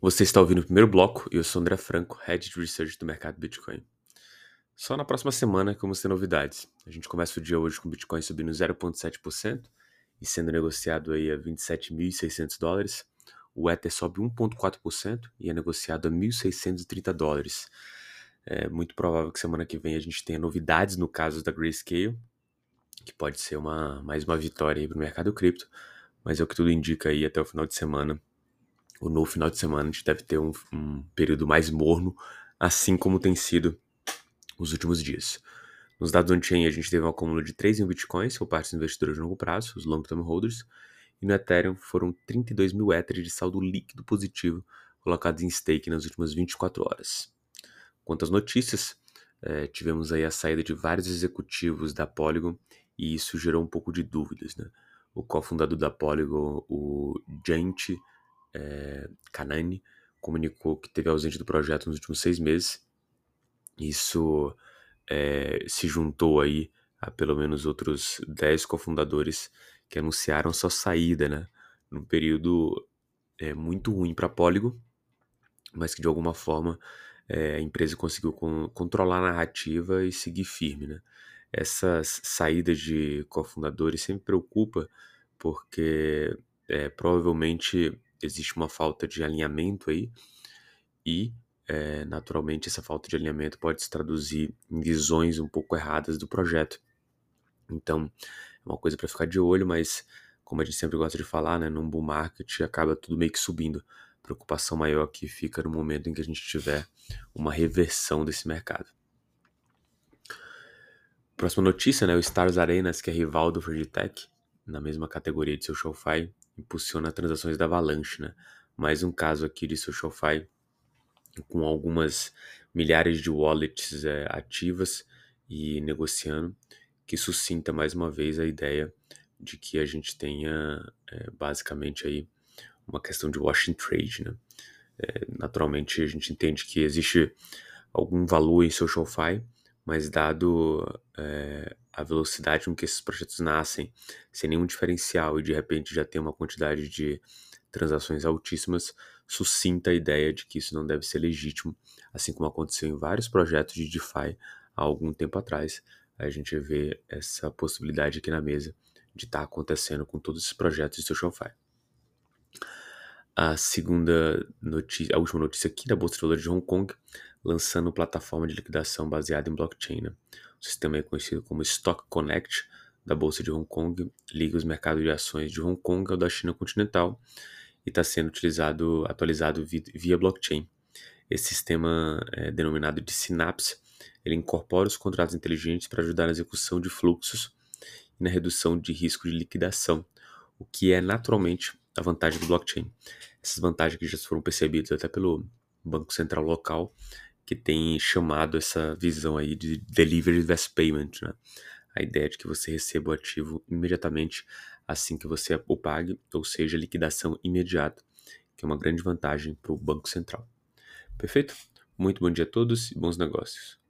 Você está ouvindo o primeiro bloco e eu sou André Franco, Head de Research do mercado Bitcoin. Só na próxima semana que vamos ter novidades. A gente começa o dia hoje com o Bitcoin subindo 0,7% e sendo negociado aí a 27.600 dólares. O Ether sobe 1,4% e é negociado a 1.630 dólares. É muito provável que semana que vem a gente tenha novidades no caso da Grayscale, que pode ser uma, mais uma vitória para o mercado cripto, mas é o que tudo indica aí até o final de semana no final de semana a gente deve ter um, um período mais morno, assim como tem sido os últimos dias. Nos dados on-chain, a gente teve um acúmulo de 3 mil bitcoins por parte dos investidores de longo prazo, os long-term holders, e no Ethereum foram 32 mil Ethers de saldo líquido positivo colocados em stake nas últimas 24 horas. Quanto às notícias, é, tivemos aí a saída de vários executivos da Polygon e isso gerou um pouco de dúvidas. Né? O cofundador da Polygon, o Gente é, Kanani comunicou que teve ausente do projeto nos últimos seis meses. Isso é, se juntou aí a pelo menos outros dez cofundadores que anunciaram sua saída, né? Num período é, muito ruim para Polygon, mas que de alguma forma é, a empresa conseguiu con controlar a narrativa e seguir firme, né? Essas saídas de cofundadores sempre preocupa porque é, provavelmente existe uma falta de alinhamento aí e é, naturalmente essa falta de alinhamento pode se traduzir em visões um pouco erradas do projeto. Então é uma coisa para ficar de olho, mas como a gente sempre gosta de falar, né, num bull market acaba tudo meio que subindo. A preocupação maior que fica no momento em que a gente tiver uma reversão desse mercado. Próxima notícia, né, o Stars Arenas, que é rival do Frigitech, na mesma categoria de seu SocialFi, impulsiona transações da Avalanche, né? Mais um caso aqui de SocialFi com algumas milhares de wallets é, ativas e negociando, que suscita mais uma vez a ideia de que a gente tenha é, basicamente aí uma questão de washing trade, né? É, naturalmente a gente entende que existe algum valor em SocialFi, mas dado é, a velocidade com que esses projetos nascem, sem nenhum diferencial e de repente já tem uma quantidade de transações altíssimas, sucinta a ideia de que isso não deve ser legítimo, assim como aconteceu em vários projetos de DeFi há algum tempo atrás. A gente vê essa possibilidade aqui na mesa de estar tá acontecendo com todos esses projetos de SocialFi. A segunda notícia, a última notícia aqui da Bolsa de Valores de Hong Kong, lançando plataforma de liquidação baseada em blockchain. Né? O sistema é conhecido como Stock Connect da Bolsa de Hong Kong, liga os mercados de ações de Hong Kong ao da China continental e está sendo utilizado, atualizado via blockchain. Esse sistema é denominado de Synapse, ele incorpora os contratos inteligentes para ajudar na execução de fluxos e na redução de risco de liquidação, o que é naturalmente a vantagem do blockchain. Essas vantagens que já foram percebidas até pelo Banco Central local que tem chamado essa visão aí de Delivery Vest Payment, né? A ideia de que você receba o ativo imediatamente assim que você o pague, ou seja, liquidação imediata, que é uma grande vantagem para o Banco Central. Perfeito? Muito bom dia a todos e bons negócios.